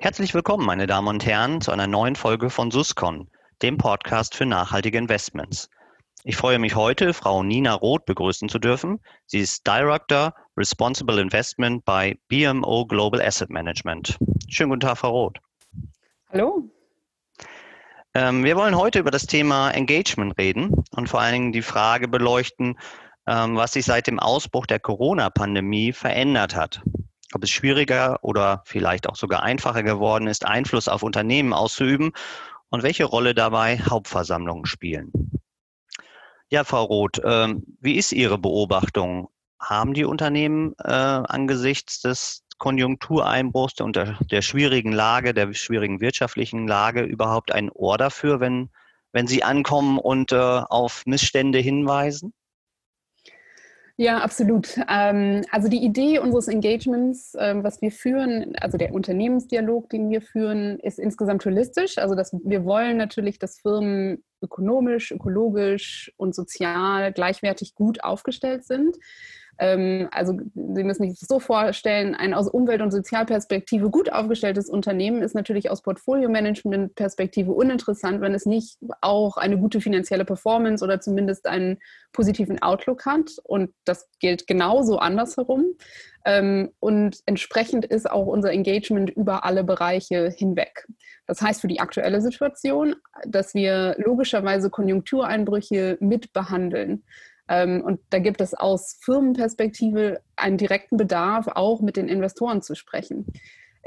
Herzlich willkommen, meine Damen und Herren, zu einer neuen Folge von Suscon, dem Podcast für nachhaltige Investments. Ich freue mich heute, Frau Nina Roth begrüßen zu dürfen. Sie ist Director Responsible Investment bei BMO Global Asset Management. Schönen guten Tag, Frau Roth. Hallo. Ähm, wir wollen heute über das Thema Engagement reden und vor allen Dingen die Frage beleuchten, ähm, was sich seit dem Ausbruch der Corona-Pandemie verändert hat ob es schwieriger oder vielleicht auch sogar einfacher geworden ist, Einfluss auf Unternehmen auszuüben und welche Rolle dabei Hauptversammlungen spielen. Ja, Frau Roth, ähm, wie ist Ihre Beobachtung? Haben die Unternehmen äh, angesichts des Konjunktureinbruchs und der, schwierigen Lage, der schwierigen wirtschaftlichen Lage überhaupt ein Ohr dafür, wenn, wenn sie ankommen und äh, auf Missstände hinweisen? Ja, absolut. Ähm, also die Idee unseres Engagements, ähm, was wir führen, also der Unternehmensdialog, den wir führen, ist insgesamt holistisch. Also dass wir wollen natürlich, dass Firmen ökonomisch, ökologisch und sozial gleichwertig gut aufgestellt sind. Ähm, also Sie müssen sich das so vorstellen, ein aus Umwelt- und Sozialperspektive gut aufgestelltes Unternehmen ist natürlich aus Portfolio-Management-Perspektive uninteressant, wenn es nicht auch eine gute finanzielle Performance oder zumindest einen positiven Outlook hat. Und das gilt genauso andersherum. Ähm, und entsprechend ist auch unser Engagement über alle Bereiche hinweg. Das heißt für die aktuelle Situation, dass wir logischerweise Konjunktureinbrüche mit behandeln. Ähm, und da gibt es aus Firmenperspektive einen direkten Bedarf, auch mit den Investoren zu sprechen.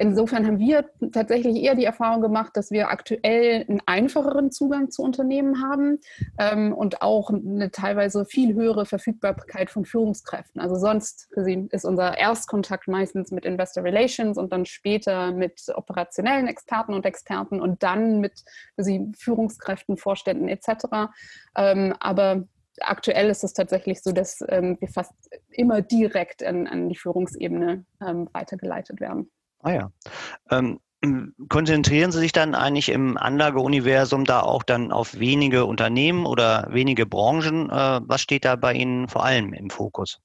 Insofern haben wir tatsächlich eher die Erfahrung gemacht, dass wir aktuell einen einfacheren Zugang zu Unternehmen haben ähm, und auch eine teilweise viel höhere Verfügbarkeit von Führungskräften. Also sonst ist unser Erstkontakt meistens mit Investor Relations und dann später mit operationellen Experten und Experten und dann mit Führungskräften, Vorständen etc. Ähm, aber aktuell ist es tatsächlich so, dass ähm, wir fast immer direkt an, an die Führungsebene ähm, weitergeleitet werden. Ah ja. Ähm, konzentrieren Sie sich dann eigentlich im Anlageuniversum da auch dann auf wenige Unternehmen oder wenige Branchen? Äh, was steht da bei Ihnen vor allem im Fokus?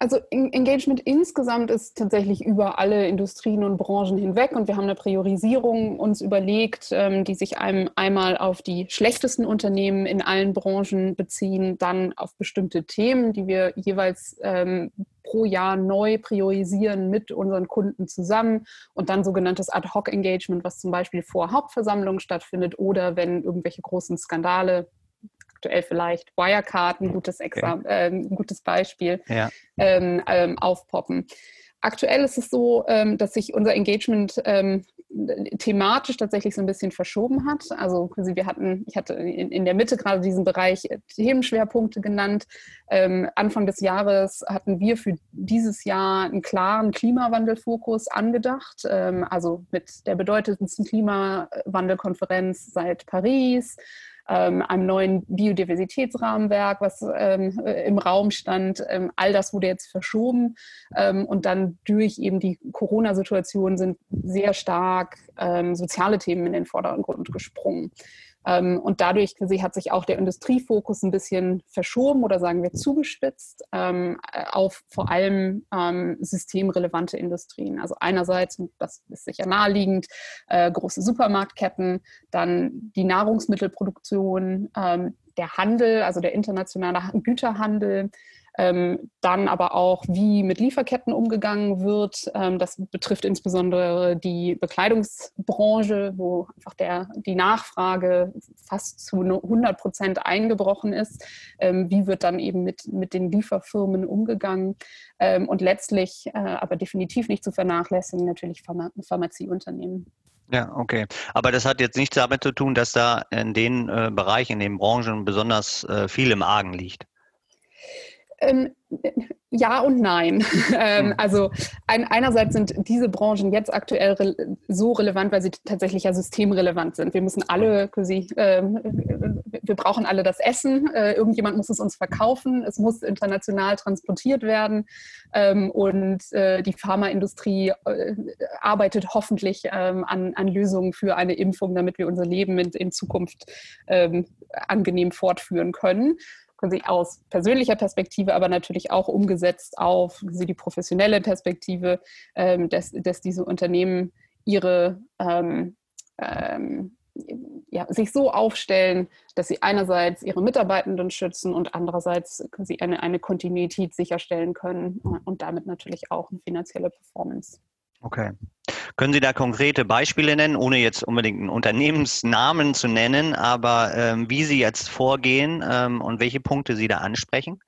Also Engagement insgesamt ist tatsächlich über alle Industrien und Branchen hinweg und wir haben eine Priorisierung uns überlegt, ähm, die sich einem einmal auf die schlechtesten Unternehmen in allen Branchen beziehen, dann auf bestimmte Themen, die wir jeweils ähm, pro Jahr neu priorisieren mit unseren Kunden zusammen und dann sogenanntes Ad-Hoc-Engagement, was zum Beispiel vor Hauptversammlungen stattfindet oder wenn irgendwelche großen Skandale aktuell vielleicht Wirecard, ein gutes, Exam okay. äh, ein gutes Beispiel, ja. ähm, ähm, aufpoppen. Aktuell ist es so, ähm, dass sich unser Engagement ähm, thematisch tatsächlich so ein bisschen verschoben hat. Also wir hatten, ich hatte in, der Mitte gerade diesen Bereich Themenschwerpunkte genannt. Ähm, Anfang des Jahres hatten wir für dieses Jahr einen klaren Klimawandelfokus angedacht. also mit der bedeutendsten Klimawandelkonferenz seit Paris ähm, einem neuen Biodiversitätsrahmenwerk, was ähm, äh, im Raum stand. Ähm, all das wurde jetzt verschoben ähm, und dann durch eben die Corona-Situation sind sehr stark ähm, soziale Themen in den Vordergrund gesprungen. Ähm, und dadurch hat sich auch der Industriefokus ein bisschen verschoben oder sagen wir zugespitzt ähm, auf vor allem ähm, systemrelevante Industrien. Also einerseits, das ist sicher naheliegend, äh, große Supermarktketten, dann die Nahrungsmittelproduktion, der Handel, also der internationale Güterhandel, ähm, dann aber auch, wie mit Lieferketten umgegangen wird. Ähm, das betrifft insbesondere die Bekleidungsbranche, wo einfach der, die Nachfrage fast zu 100 Prozent eingebrochen ist. Ähm, wie wird dann eben mit, mit den Lieferfirmen umgegangen? Ähm, und letztlich, äh, aber definitiv nicht zu vernachlässigen, natürlich Pharma Pharmazieunternehmen. Ja, okay. Aber das hat jetzt nichts damit zu tun, dass da in den äh, Bereichen, in den Branchen besonders äh, viel im Argen liegt. Ähm, ja und nein. ähm, hm. also ein, einerseits sind diese Branchen jetzt aktuell re so relevant, weil sie tatsächlich ja systemrelevant sind. Wir müssen alle quasi, äh, wir brauchen alle das Essen. Äh, irgendjemand muss es uns verkaufen. Es muss international transportiert werden. Ähm, und äh, die Pharmaindustrie äh, arbeitet hoffentlich ähm, an, an, Lösungen für eine Impfung, damit wir unser Leben in, in Zukunft ähm, angenehm fortführen können quasi aus persönlicher Perspektive, aber natürlich auch umgesetzt auf die professionelle Perspektive, ähm, dass, dass diese Unternehmen ihre ähm, ähm, ja, sich so aufstellen, dass sie einerseits ihre Mitarbeitenden schützen und andererseits sie eine, eine Kontinuität sicherstellen können und damit natürlich auch eine finanzielle Performance. Okay. Können Sie da konkrete Beispiele nennen, ohne jetzt unbedingt einen Unternehmensnamen zu nennen, aber ähm, wie Sie jetzt vorgehen ähm, und welche Punkte Sie da ansprechen?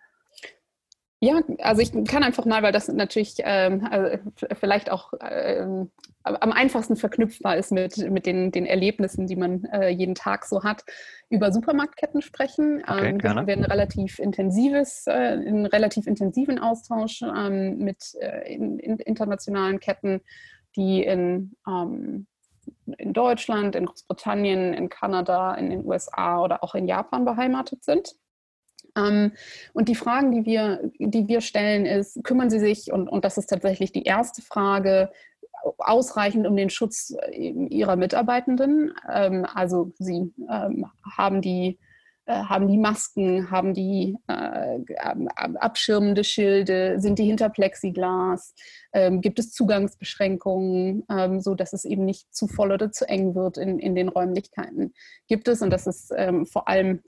Ja, also ich kann einfach mal, weil das natürlich ähm, also vielleicht auch ähm, am einfachsten verknüpfbar ist mit, mit den, den Erlebnissen, die man äh, jeden Tag so hat, über Supermarktketten sprechen. Okay, ähm, wir haben relativ intensives, äh, einen relativ intensiven Austausch ähm, mit äh, in, in internationalen Ketten, die in ähm, in Deutschland, in Großbritannien, in Kanada, in den USA oder auch in Japan beheimatet sind. Ähm, und die Fragen, die wir, die wir stellen, ist, kümmern Sie sich, und, und das ist tatsächlich die erste Frage, ausreichend um den Schutz äh, Ihrer Mitarbeitenden? Ähm, also Sie ähm, haben die haben die Masken, haben die äh, abschirmende Schilde, sind die hinter Plexiglas, ähm, gibt es Zugangsbeschränkungen, ähm, so dass es eben nicht zu voll oder zu eng wird in, in den Räumlichkeiten. Gibt es, und das ist ähm, vor allem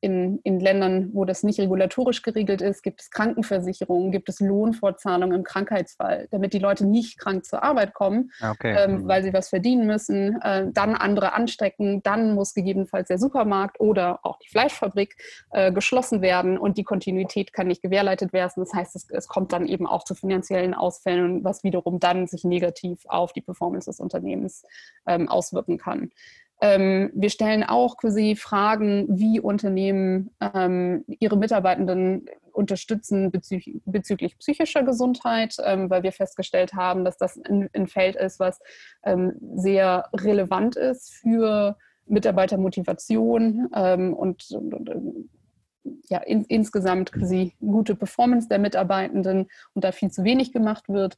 in, in Ländern, wo das nicht regulatorisch geregelt ist, gibt es Krankenversicherungen, gibt es Lohnfortzahlungen im Krankheitsfall, damit die Leute nicht krank zur Arbeit kommen, okay. ähm, weil sie was verdienen müssen, äh, dann andere anstecken, dann muss gegebenenfalls der Supermarkt oder auch die Fleischfabrik äh, geschlossen werden und die Kontinuität kann nicht gewährleistet werden. Das heißt, es, es kommt dann eben auch zu finanziellen Ausfällen was wiederum dann sich negativ auf die Performance des Unternehmens ähm, auswirken kann. Ähm, wir stellen auch quasi Fragen, wie Unternehmen ähm, ihre Mitarbeitenden unterstützen bezü bezüglich psychischer Gesundheit, ähm, weil wir festgestellt haben, dass das ein, ein Feld ist, was ähm, sehr relevant ist für Mitarbeitermotivation ähm, und, und, und ja, in, insgesamt quasi gute Performance der Mitarbeitenden und da viel zu wenig gemacht wird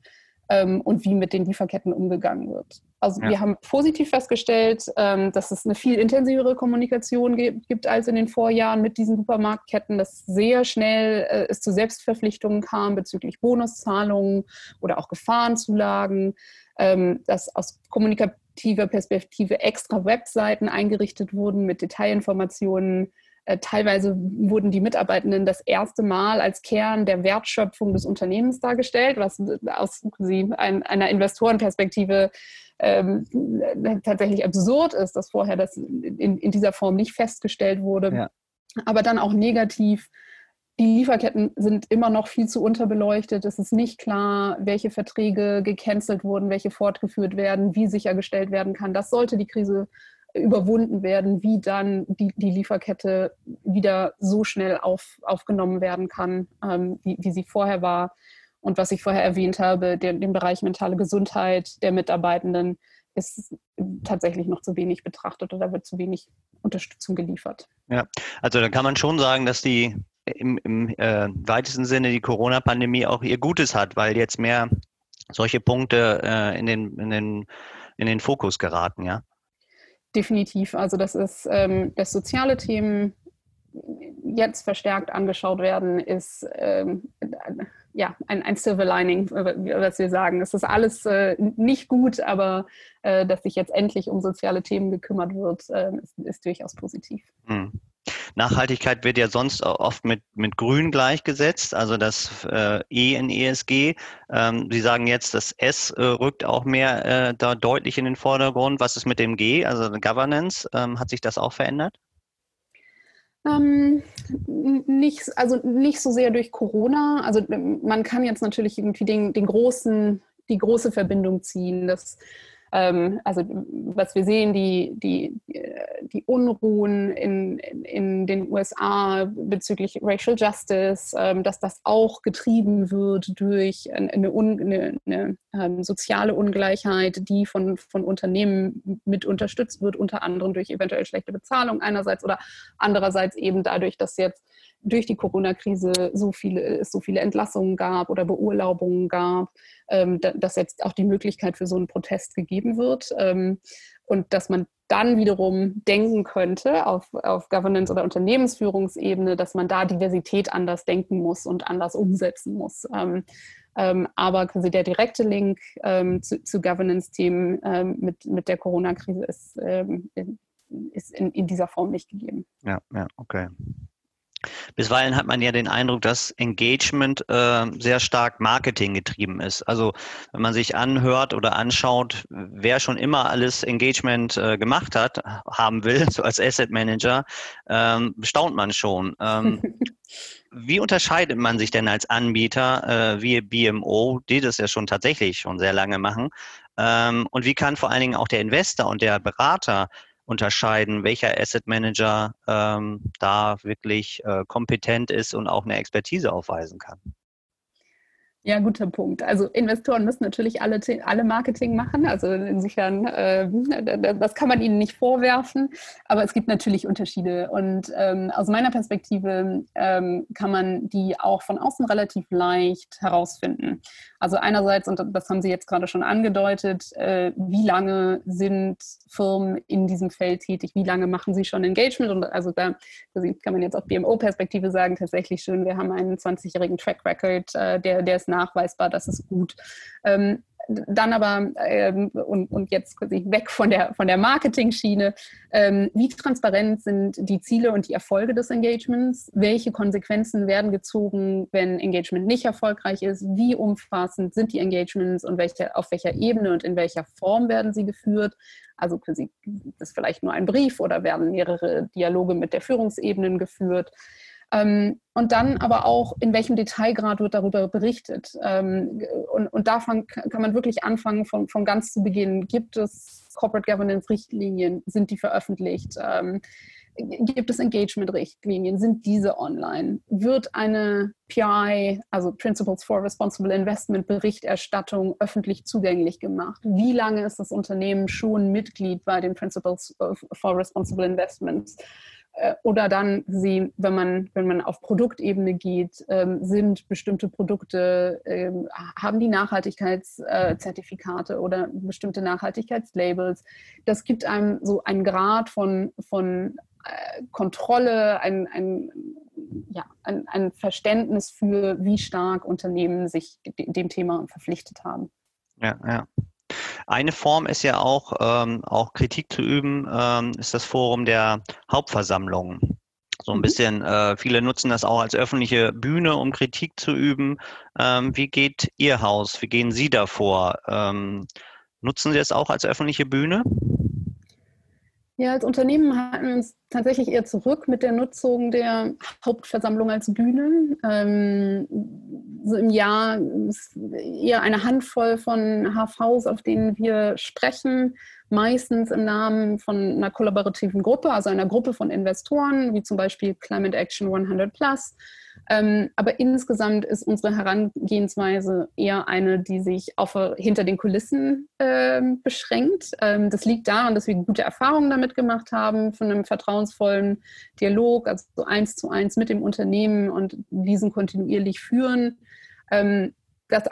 ähm, und wie mit den Lieferketten umgegangen wird. Also ja. wir haben positiv festgestellt, ähm, dass es eine viel intensivere Kommunikation gibt als in den Vorjahren mit diesen Supermarktketten, dass sehr schnell äh, es zu Selbstverpflichtungen kam bezüglich Bonuszahlungen oder auch Gefahrenzulagen, ähm, dass aus kommunikativer Perspektive extra Webseiten eingerichtet wurden mit Detailinformationen äh, teilweise wurden die Mitarbeitenden das erste Mal als Kern der Wertschöpfung des Unternehmens dargestellt, was aus einer Investorenperspektive ähm, tatsächlich absurd ist, dass vorher das in, in dieser Form nicht festgestellt wurde. Ja. Aber dann auch negativ die Lieferketten sind immer noch viel zu unterbeleuchtet. Es ist nicht klar, welche Verträge gecancelt wurden, welche fortgeführt werden, wie sichergestellt werden kann. Das sollte die Krise überwunden werden, wie dann die, die Lieferkette wieder so schnell auf, aufgenommen werden kann, ähm, wie, wie sie vorher war. Und was ich vorher erwähnt habe, den, den Bereich mentale Gesundheit der Mitarbeitenden ist tatsächlich noch zu wenig betrachtet oder wird zu wenig Unterstützung geliefert. Ja, also da kann man schon sagen, dass die im, im äh, weitesten Sinne die Corona-Pandemie auch ihr Gutes hat, weil jetzt mehr solche Punkte äh, in, den, in, den, in den Fokus geraten, ja. Definitiv. Also das ist, ähm, dass soziale Themen jetzt verstärkt angeschaut werden, ist ähm, ja ein, ein Silver Lining, was wir sagen. Es ist alles äh, nicht gut, aber äh, dass sich jetzt endlich um soziale Themen gekümmert wird, äh, ist, ist, durchaus positiv. Mhm. Nachhaltigkeit wird ja sonst oft mit, mit Grün gleichgesetzt, also das äh, E in ESG. Ähm, Sie sagen jetzt, das S äh, rückt auch mehr äh, da deutlich in den Vordergrund. Was ist mit dem G, also Governance? Ähm, hat sich das auch verändert? Ähm, nicht, also nicht so sehr durch Corona. Also man kann jetzt natürlich irgendwie den, den großen, die große Verbindung ziehen, dass ähm, also was wir sehen, die, die, die Unruhen in, in den USA bezüglich Racial Justice, ähm, dass das auch getrieben wird durch eine, eine, eine ähm, soziale Ungleichheit, die von, von Unternehmen mit unterstützt wird, unter anderem durch eventuell schlechte Bezahlung einerseits oder andererseits eben dadurch, dass jetzt durch die Corona-Krise so viele, so viele Entlassungen gab oder Beurlaubungen gab, dass jetzt auch die Möglichkeit für so einen Protest gegeben wird ähm, und dass man dann wiederum denken könnte auf, auf Governance- oder Unternehmensführungsebene, dass man da Diversität anders denken muss und anders umsetzen muss. Ähm, Ähm, aber quasi der direkte Link ähm, zu, zu Governance-Themen ähm, mit, mit der Corona-Krise ist, ähm, ist in, in dieser Form nicht gegeben. Ja, ja, okay. Bisweilen hat man ja den Eindruck, dass Engagement äh, sehr stark Marketing getrieben ist. Also wenn man sich anhört oder anschaut, wer schon immer alles Engagement äh, gemacht hat, haben will, so als Asset Manager, ähm, staunt man schon. Ähm, wie unterscheidet man sich denn als Anbieter äh, wie BMO, die das ja schon tatsächlich schon sehr lange machen? Ähm, und wie kann vor allen Dingen auch der Investor und der Berater unterscheiden, welcher Asset Manager ähm, da wirklich äh, kompetent ist und auch eine Expertise aufweisen kann. Ja, guter Punkt. Also Investoren müssen natürlich alle, alle Marketing machen. Also insofern, äh, das kann man ihnen nicht vorwerfen. Aber es gibt natürlich Unterschiede. Und ähm, aus meiner Perspektive ähm, kann man die auch von außen relativ leicht herausfinden. Also einerseits, und das haben Sie jetzt gerade schon angedeutet, äh, wie lange sind Firmen in diesem Feld tätig? Wie lange machen sie schon Engagement? Und also da kann man jetzt auf BMO-Perspektive sagen, tatsächlich schön, wir haben einen 20-jährigen Track Record, äh, der, der ist nachweisbar, das ist gut. Ähm, dann aber, ähm, und, und jetzt weg von der, von der Marketing-Schiene, ähm, wie transparent sind die Ziele und die Erfolge des Engagements? Welche Konsequenzen werden gezogen, wenn Engagement nicht erfolgreich ist? Wie umfassend sind die Engagements und welche, auf welcher Ebene und in welcher Form werden sie geführt? Also ist vielleicht nur ein Brief oder werden mehrere Dialoge mit der Führungsebene geführt? Ähm, und dann aber auch, in welchem Detailgrad wird darüber berichtet. Ähm, und, und davon kann man wirklich anfangen, von, von ganz zu Beginn. Gibt es Corporate Governance-Richtlinien? Sind die veröffentlicht? Ähm, gibt es Engagement-Richtlinien? Sind diese online? Wird eine PI, also Principles for Responsible Investment Berichterstattung, öffentlich zugänglich gemacht? Wie lange ist das Unternehmen schon Mitglied bei den Principles for Responsible Investments? Äh, oder dann sie, wenn man, wenn man auf Produktebene geht, ähm, sind bestimmte Produkte, ähm, haben die Nachhaltigkeitszertifikate oder bestimmte Nachhaltigkeitslabels. Das gibt einem so einen Grad von, von äh, Kontrolle, ein, ein, ja, ein, ein Verständnis für, wie stark Unternehmen sich dem Thema verpflichtet haben. Ja, ja. Eine Form ist ja auch, ähm, auch Kritik zu üben, ähm, ist das Forum der Hauptversammlungen. So ein mhm. bisschen, äh, viele nutzen das auch als öffentliche Bühne, um Kritik zu üben. Ähm, wie geht Ihr Haus? Wie gehen Sie davor? Ähm, nutzen Sie es auch als öffentliche Bühne? Ja, als Unternehmen halten wir uns tatsächlich eher zurück mit der Nutzung der Hauptversammlung als Bühne. Ähm, so im Jahr eher eine Handvoll von HVs, auf denen wir sprechen, meistens im Namen von einer kollaborativen Gruppe, also einer Gruppe von Investoren, wie zum Beispiel Climate Action 100 Plus ähm, aber insgesamt ist unsere Herangehensweise eher eine, die sich auf, hinter den Kulissen äh, beschränkt. Ähm, das liegt daran, dass wir gute Erfahrungen damit gemacht haben, von einem vertrauensvollen Dialog, also so eins zu eins mit dem Unternehmen und diesen kontinuierlich führen. Ähm, das,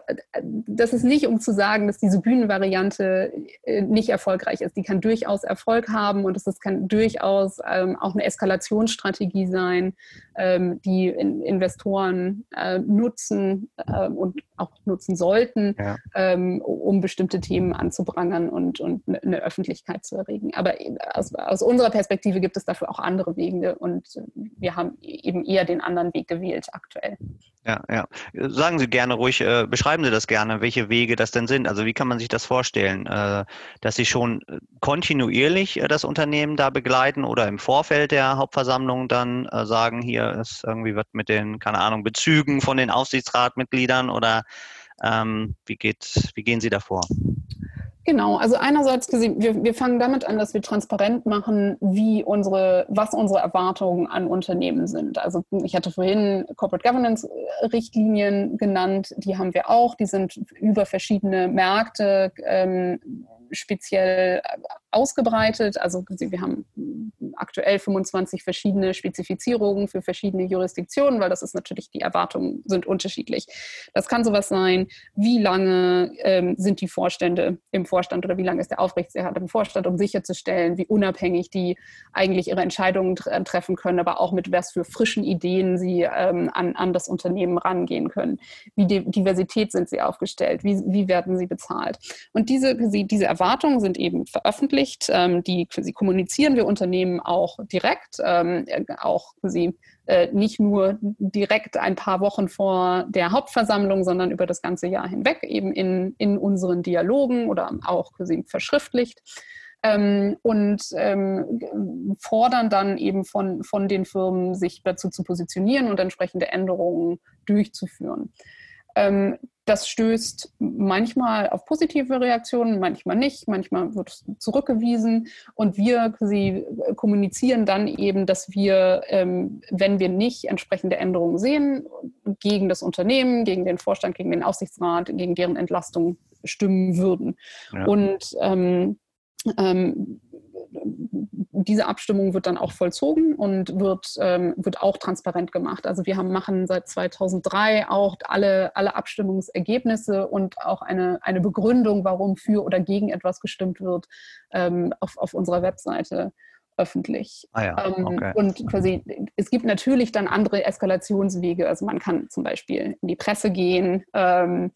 das ist nicht, um zu sagen, dass diese Bühnenvariante äh, nicht erfolgreich ist. Die kann durchaus Erfolg haben und es kann durchaus ähm, auch eine Eskalationsstrategie sein, ähm, die in Investoren äh, nutzen äh, und auch nutzen sollten, ja. ähm, um bestimmte Themen anzuprangern und, und eine Öffentlichkeit zu erregen. Aber aus, aus unserer Perspektive gibt es dafür auch andere Wege und wir haben eben eher den anderen Weg gewählt aktuell. Ja, ja. Sagen Sie gerne ruhig, äh, beschreiben Sie das gerne, welche Wege das denn sind. Also wie kann man sich das vorstellen, äh, dass Sie schon kontinuierlich äh, das Unternehmen da begleiten oder im Vorfeld der Hauptversammlung dann äh, sagen, hier ist irgendwie was mit den, keine Ahnung, Bezügen von den Aufsichtsratmitgliedern oder ähm, wie, geht, wie gehen Sie davor? Genau, also einerseits, wir, wir fangen damit an, dass wir transparent machen, wie unsere, was unsere Erwartungen an Unternehmen sind. Also ich hatte vorhin Corporate Governance Richtlinien genannt, die haben wir auch, die sind über verschiedene Märkte ähm, speziell ausgebreitet. Also wir haben aktuell 25 verschiedene Spezifizierungen für verschiedene Jurisdiktionen, weil das ist natürlich, die Erwartungen sind unterschiedlich. Das kann sowas sein, wie lange ähm, sind die Vorstände im Vorstand oder wie lange ist der Aufsichtsrat im Vorstand, um sicherzustellen, wie unabhängig die eigentlich ihre Entscheidungen treffen können, aber auch mit was für frischen Ideen sie ähm, an, an das Unternehmen rangehen können. Wie Diversität sind sie aufgestellt? Wie, wie werden sie bezahlt? Und diese, diese Erwartungen sind eben veröffentlicht. Ähm, die quasi kommunizieren wir Unternehmen auch direkt, ähm, auch quasi äh, nicht nur direkt ein paar Wochen vor der Hauptversammlung, sondern über das ganze Jahr hinweg eben in, in unseren Dialogen oder auch quasi verschriftlicht. Ähm, und ähm, fordern dann eben von, von den Firmen, sich dazu zu positionieren und entsprechende Änderungen durchzuführen. Ähm, das stößt manchmal auf positive Reaktionen, manchmal nicht, manchmal wird es zurückgewiesen und wir sie kommunizieren dann eben, dass wir, ähm, wenn wir nicht entsprechende Änderungen sehen, gegen das Unternehmen, gegen den Vorstand, gegen den Aufsichtsrat, gegen deren Entlastung stimmen würden. Ja. Und ähm, ähm, diese Abstimmung wird dann auch vollzogen und wird, ähm, wird auch transparent gemacht. Also wir haben, machen seit 2003 auch alle, alle Abstimmungsergebnisse und auch eine, eine Begründung, warum für oder gegen etwas gestimmt wird, ähm, auf, auf unserer Webseite öffentlich. Ah ja, ähm, okay. Und quasi, es gibt natürlich dann andere Eskalationswege. Also man kann zum Beispiel in die Presse gehen. Ähm,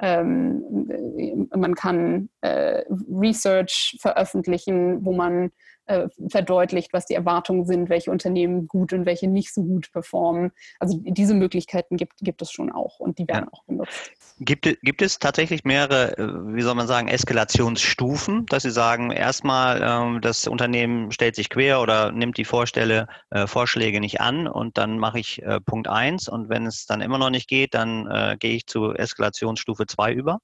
ähm, man kann äh, Research veröffentlichen, wo man äh, verdeutlicht, was die Erwartungen sind, welche Unternehmen gut und welche nicht so gut performen. Also diese Möglichkeiten gibt, gibt es schon auch und die werden ja. auch genutzt. Gibt, gibt es tatsächlich mehrere, äh, wie soll man sagen, Eskalationsstufen, dass Sie sagen, erstmal ähm, das Unternehmen stellt sich quer oder nimmt die Vorstelle, äh, Vorschläge nicht an und dann mache ich äh, Punkt 1 und wenn es dann immer noch nicht geht, dann gehe ich zu Eskalationsstufe 2 über?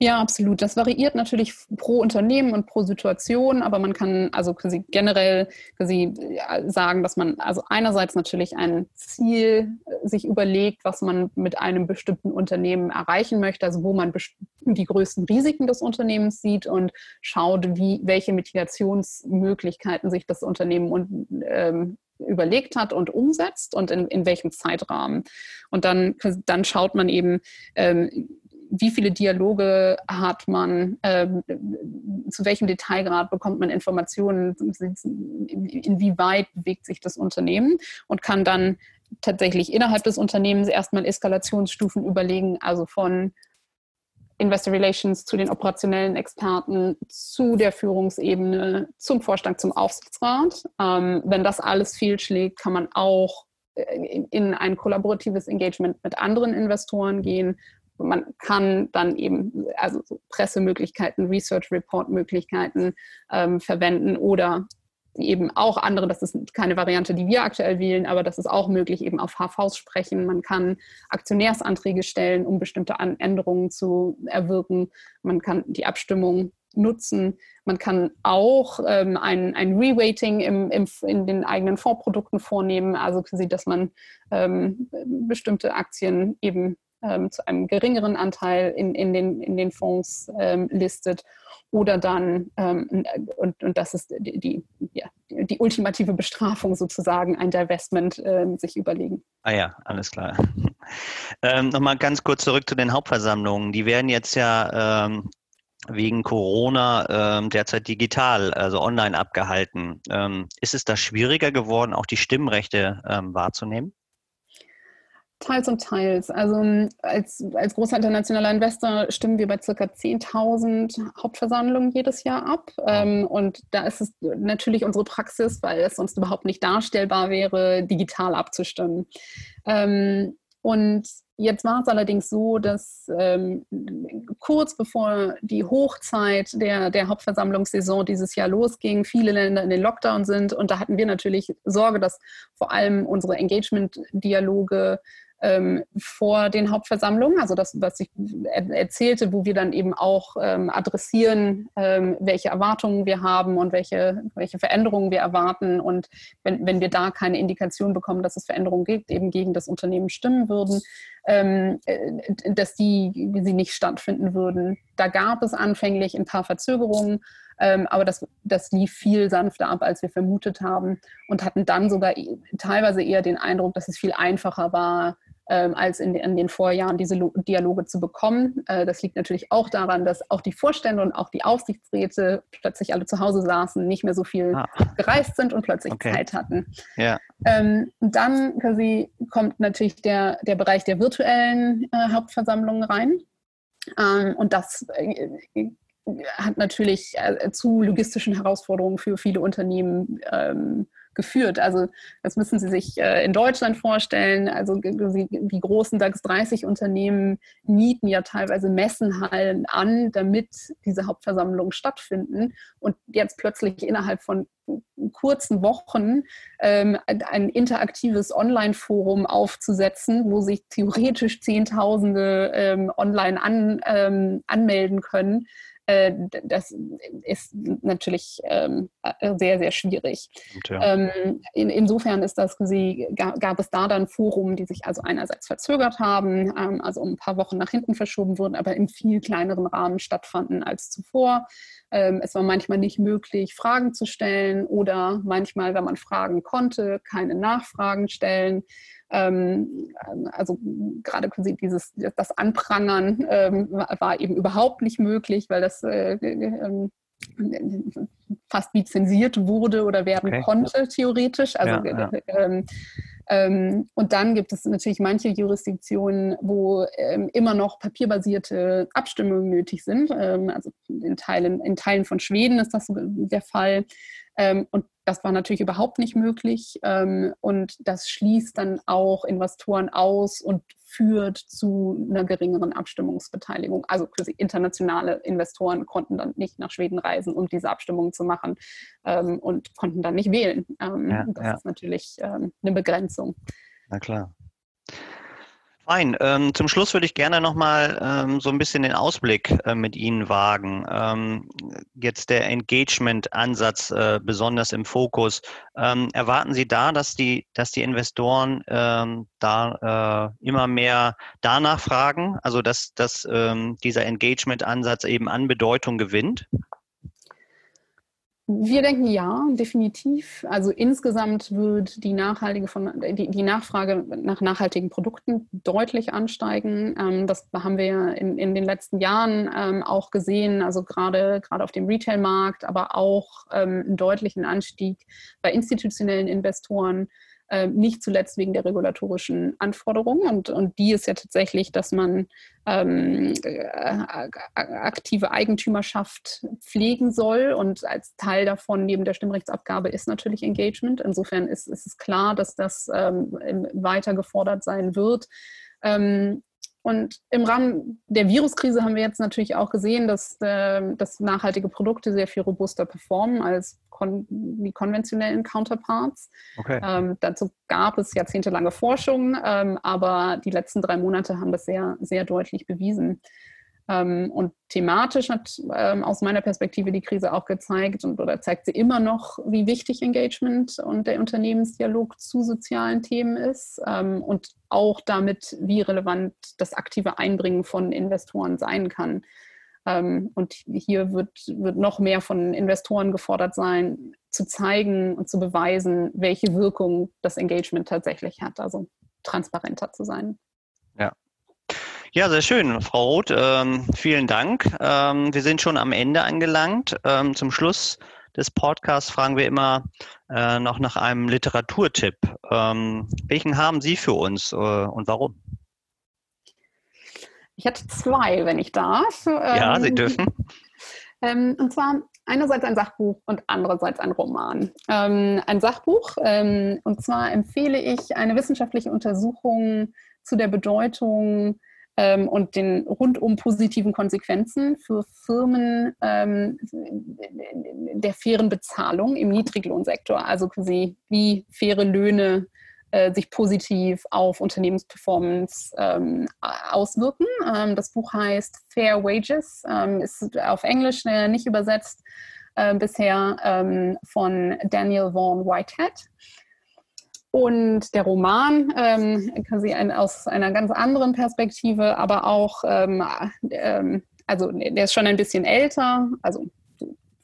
Ja, absolut. Das variiert natürlich pro Unternehmen und pro Situation, aber man kann also quasi generell quasi sagen, dass man also einerseits natürlich ein Ziel äh, sich überlegt, was man mit einem bestimmten Unternehmen erreichen möchte, also wo man die größten Risiken des Unternehmens sieht und schaut, wie, welche Mitigationsmöglichkeiten sich das Unternehmen und, ähm, überlegt hat und umsetzt und in, in welchem Zeitrahmen. Und dann, dann schaut man eben, ähm, wie viele Dialoge hat man, ähm, zu welchem Detailgrad bekommt man Informationen, inwieweit bewegt sich das Unternehmen und kann dann tatsächlich innerhalb des Unternehmens erstmal Eskalationsstufen überlegen, also von Investor Relations zu den operationellen Experten, zu der Führungsebene, zum Vorstand, zum Aufsichtsrat. Ähm, wenn das alles fehlschlägt, kann man auch äh, in ein kollaboratives Engagement mit anderen Investoren gehen man kann dann eben also so Pressemöglichkeiten, Research Report Möglichkeiten ähm, verwenden oder eben auch andere, das ist keine Variante, die wir aktuell wählen, aber das ist auch möglich, eben auf HVs sprechen. Man kann Aktionärsanträge stellen, um bestimmte Änderungen zu erwirken. Man kann die Abstimmung nutzen. Man kann auch ähm, ein, ein Reweighting im, im, in den eigenen Fondsprodukten vornehmen, also quasi, dass man ähm, bestimmte Aktien eben ähm, zu einem geringeren Anteil in, in, den, in den Fonds ähm, listet oder dann, ähm, und, und das ist die, die, ja, die, ultimative Bestrafung sozusagen, ein Divestment ähm, sich überlegen. Ah ja, alles klar. Ähm, Nochmal ganz kurz zurück zu den Hauptversammlungen. Die werden jetzt ja ähm, wegen Corona ähm, derzeit digital, also online abgehalten. Ähm, ist es da schwieriger geworden, auch die Stimmrechte ähm, wahrzunehmen? Teils und teils. Also ähm, als, als großer internationaler Investor stimmen wir bei ca. 10.000 Hauptversammlungen jedes Jahr ab. Ähm, und da ist es natürlich unsere Praxis, weil es sonst überhaupt nicht darstellbar wäre, digital abzustimmen. Ähm, und jetzt war es allerdings so, dass ähm, kurz bevor die Hochzeit der, der Hauptversammlungssaison dieses Jahr losging, viele Länder in den Lockdown sind. Und da hatten wir natürlich Sorge, dass vor allem unsere Engagement-Dialoge ähm, vor den Hauptversammlungen, also das, was ich erzählte, wo wir dann eben auch ähm, adressieren, ähm, welche Erwartungen wir haben und welche, welche Veränderungen wir erwarten. Und wenn, wenn wir da keine Indikation bekommen, dass es Veränderungen gibt, eben gegen das Unternehmen stimmen würden, ähm, äh, dass die, sie nicht stattfinden würden. Da gab es anfänglich ein paar Verzögerungen. Ähm, aber das, das lief viel sanfter ab, als wir vermutet haben und hatten dann sogar teilweise eher den Eindruck, dass es viel einfacher war, ähm, als in, in, den Vorjahren diese Dialoge zu bekommen. Äh, das liegt natürlich auch daran, dass auch die Vorstände und auch die Aufsichtsräte plötzlich alle zu Hause saßen, nicht mehr so viel ah. gereist sind und plötzlich okay. Zeit hatten. Ja. Ähm, dann quasi kommt natürlich der, der Bereich der virtuellen äh, Hauptversammlungen rein. Ähm, und das äh, hat natürlich äh, zu logistischen Herausforderungen für viele Unternehmen ähm, geführt. Also das müssen Sie sich äh, in Deutschland vorstellen. Also die großen DAX 30 Unternehmen mieten ja teilweise Messenhallen an, damit diese Hauptversammlungen stattfinden. Und jetzt plötzlich innerhalb von kurzen Wochen ähm, ein interaktives Online-Forum aufzusetzen, wo sich theoretisch Zehntausende ähm, online an, ähm, anmelden können, das ist natürlich ähm, sehr, sehr schwierig. Ja. Ähm, in, insofern ist das, sie, gab es da dann Forum, die sich also einerseits verzögert haben, ähm, also um ein paar Wochen nach hinten verschoben wurden, aber im viel kleineren Rahmen stattfanden als zuvor. es war manchmal nicht möglich, Fragen zu stellen oder manchmal, wenn man Fragen konnte, keine Nachfragen stellen. Ähm, also gerade dieses, das Anprangern ähm, war eben überhaupt nicht möglich, weil das äh, äh, fast wie zensiert wurde oder werden okay. konnte, theoretisch. Also, ja, ja. Ähm, ähm, und dann gibt es natürlich manche Jurisdiktionen, wo ähm, immer noch papierbasierte Abstimmungen nötig sind. Ähm, also in Teilen, in Teilen von Schweden ist das der Fall. Ähm, und das war natürlich überhaupt nicht möglich. Ähm, und das schließt dann auch Investoren aus und führt zu einer geringeren Abstimmungsbeteiligung. Also quasi internationale Investoren konnten dann nicht nach Schweden reisen, um diese Abstimmung zu machen ähm, und konnten dann nicht wählen. Ja, das ja. ist natürlich eine Begrenzung. Na klar. Fein. Ähm, zum Schluss würde ich gerne nochmal ähm, so ein bisschen den Ausblick äh, mit Ihnen wagen. Ähm, jetzt der Engagement-Ansatz äh, besonders im Fokus. Ähm, erwarten Sie da, dass die, dass die Investoren ähm, da äh, immer mehr danach fragen, also dass, dass ähm, dieser Engagement-Ansatz eben an Bedeutung gewinnt? Wir denken ja, definitiv. Also insgesamt wird die nachhaltige von, die, die Nachfrage nach nachhaltigen Produkten deutlich ansteigen. Ähm, das haben wir in, in den letzten Jahren ähm, auch gesehen, also gerade, gerade auf dem Retail-Markt, aber auch ähm, einen deutlichen Anstieg bei institutionellen Investoren nicht zuletzt wegen der regulatorischen Anforderungen. Und, und die ist ja tatsächlich, dass man ähm, äh, aktive Eigentümerschaft pflegen soll. Und als Teil davon neben der Stimmrechtsabgabe ist natürlich Engagement. Insofern ist, ist es klar, dass das ähm, weiter gefordert sein wird. Ähm, und im Rahmen der Viruskrise haben wir jetzt natürlich auch gesehen, dass, äh, dass nachhaltige Produkte sehr viel robuster performen als kon die konventionellen Counterparts. Okay. Ähm, dazu gab es jahrzehntelange Forschung, ähm, aber die letzten drei Monate haben das sehr, sehr deutlich bewiesen. Ähm, und thematisch hat ähm, aus meiner Perspektive die Krise auch gezeigt und oder zeigt sie immer noch, wie wichtig Engagement und der Unternehmensdialog zu sozialen Themen ist ähm, und auch damit, wie relevant das aktive Einbringen von Investoren sein kann. Und hier wird, wird noch mehr von Investoren gefordert sein, zu zeigen und zu beweisen, welche Wirkung das Engagement tatsächlich hat, also transparenter zu sein. Ja, sehr schön, Frau Roth. Ähm, vielen Dank. Ähm, wir sind schon am Ende angelangt. Ähm, zum Schluss des Podcasts fragen wir immer äh, noch nach einem Literaturtipp. Ähm, welchen haben Sie für uns äh, und warum? Ich hätte zwei, wenn ich darf. Ja, Sie ähm, dürfen. Ähm, und zwar einerseits ein Sachbuch und andererseits ein Roman. ein Sachbuch, und zwar empfehle ich eine wissenschaftliche Untersuchung zu der Bedeutung ähm, und den rundum positiven Konsequenzen für Firmen ähm, der fairen Bezahlung im Niedriglohnsektor. Also quasi wie faire Löhne äh, sich positiv auf Unternehmensperformance ähm, auswirken. Ähm, das Buch heißt Fair Wages, ähm, ist auf Englisch äh, nicht übersetzt äh, bisher ähm, von Daniel Vaughan Whitehead. Und der Roman, ähm, quasi ein, aus einer ganz anderen Perspektive, aber auch, ähm, ähm, also der ist schon ein bisschen älter, also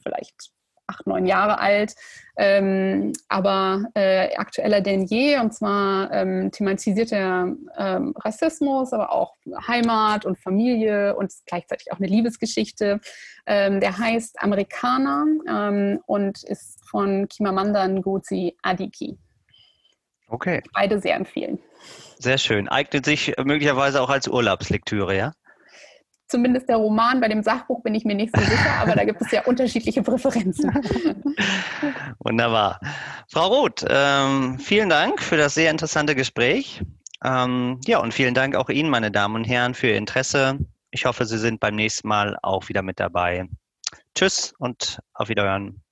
vielleicht acht, neun Jahre alt, ähm, aber äh, aktueller denn je. Und zwar ähm, thematisiert er ähm, Rassismus, aber auch Heimat und Familie und gleichzeitig auch eine Liebesgeschichte. Ähm, der heißt Amerikaner ähm, und ist von Kimamanda Ngozi Adichie. Okay. Beide sehr empfehlen. Sehr schön. Eignet sich möglicherweise auch als Urlaubslektüre, ja? Zumindest der Roman, bei dem Sachbuch bin ich mir nicht so sicher, aber da gibt es ja unterschiedliche Präferenzen. Wunderbar. Frau Roth, ähm, vielen Dank für das sehr interessante Gespräch. Ähm, ja, und vielen Dank auch Ihnen, meine Damen und Herren, für Ihr Interesse. Ich hoffe, Sie sind beim nächsten Mal auch wieder mit dabei. Tschüss und auf Wiederhören.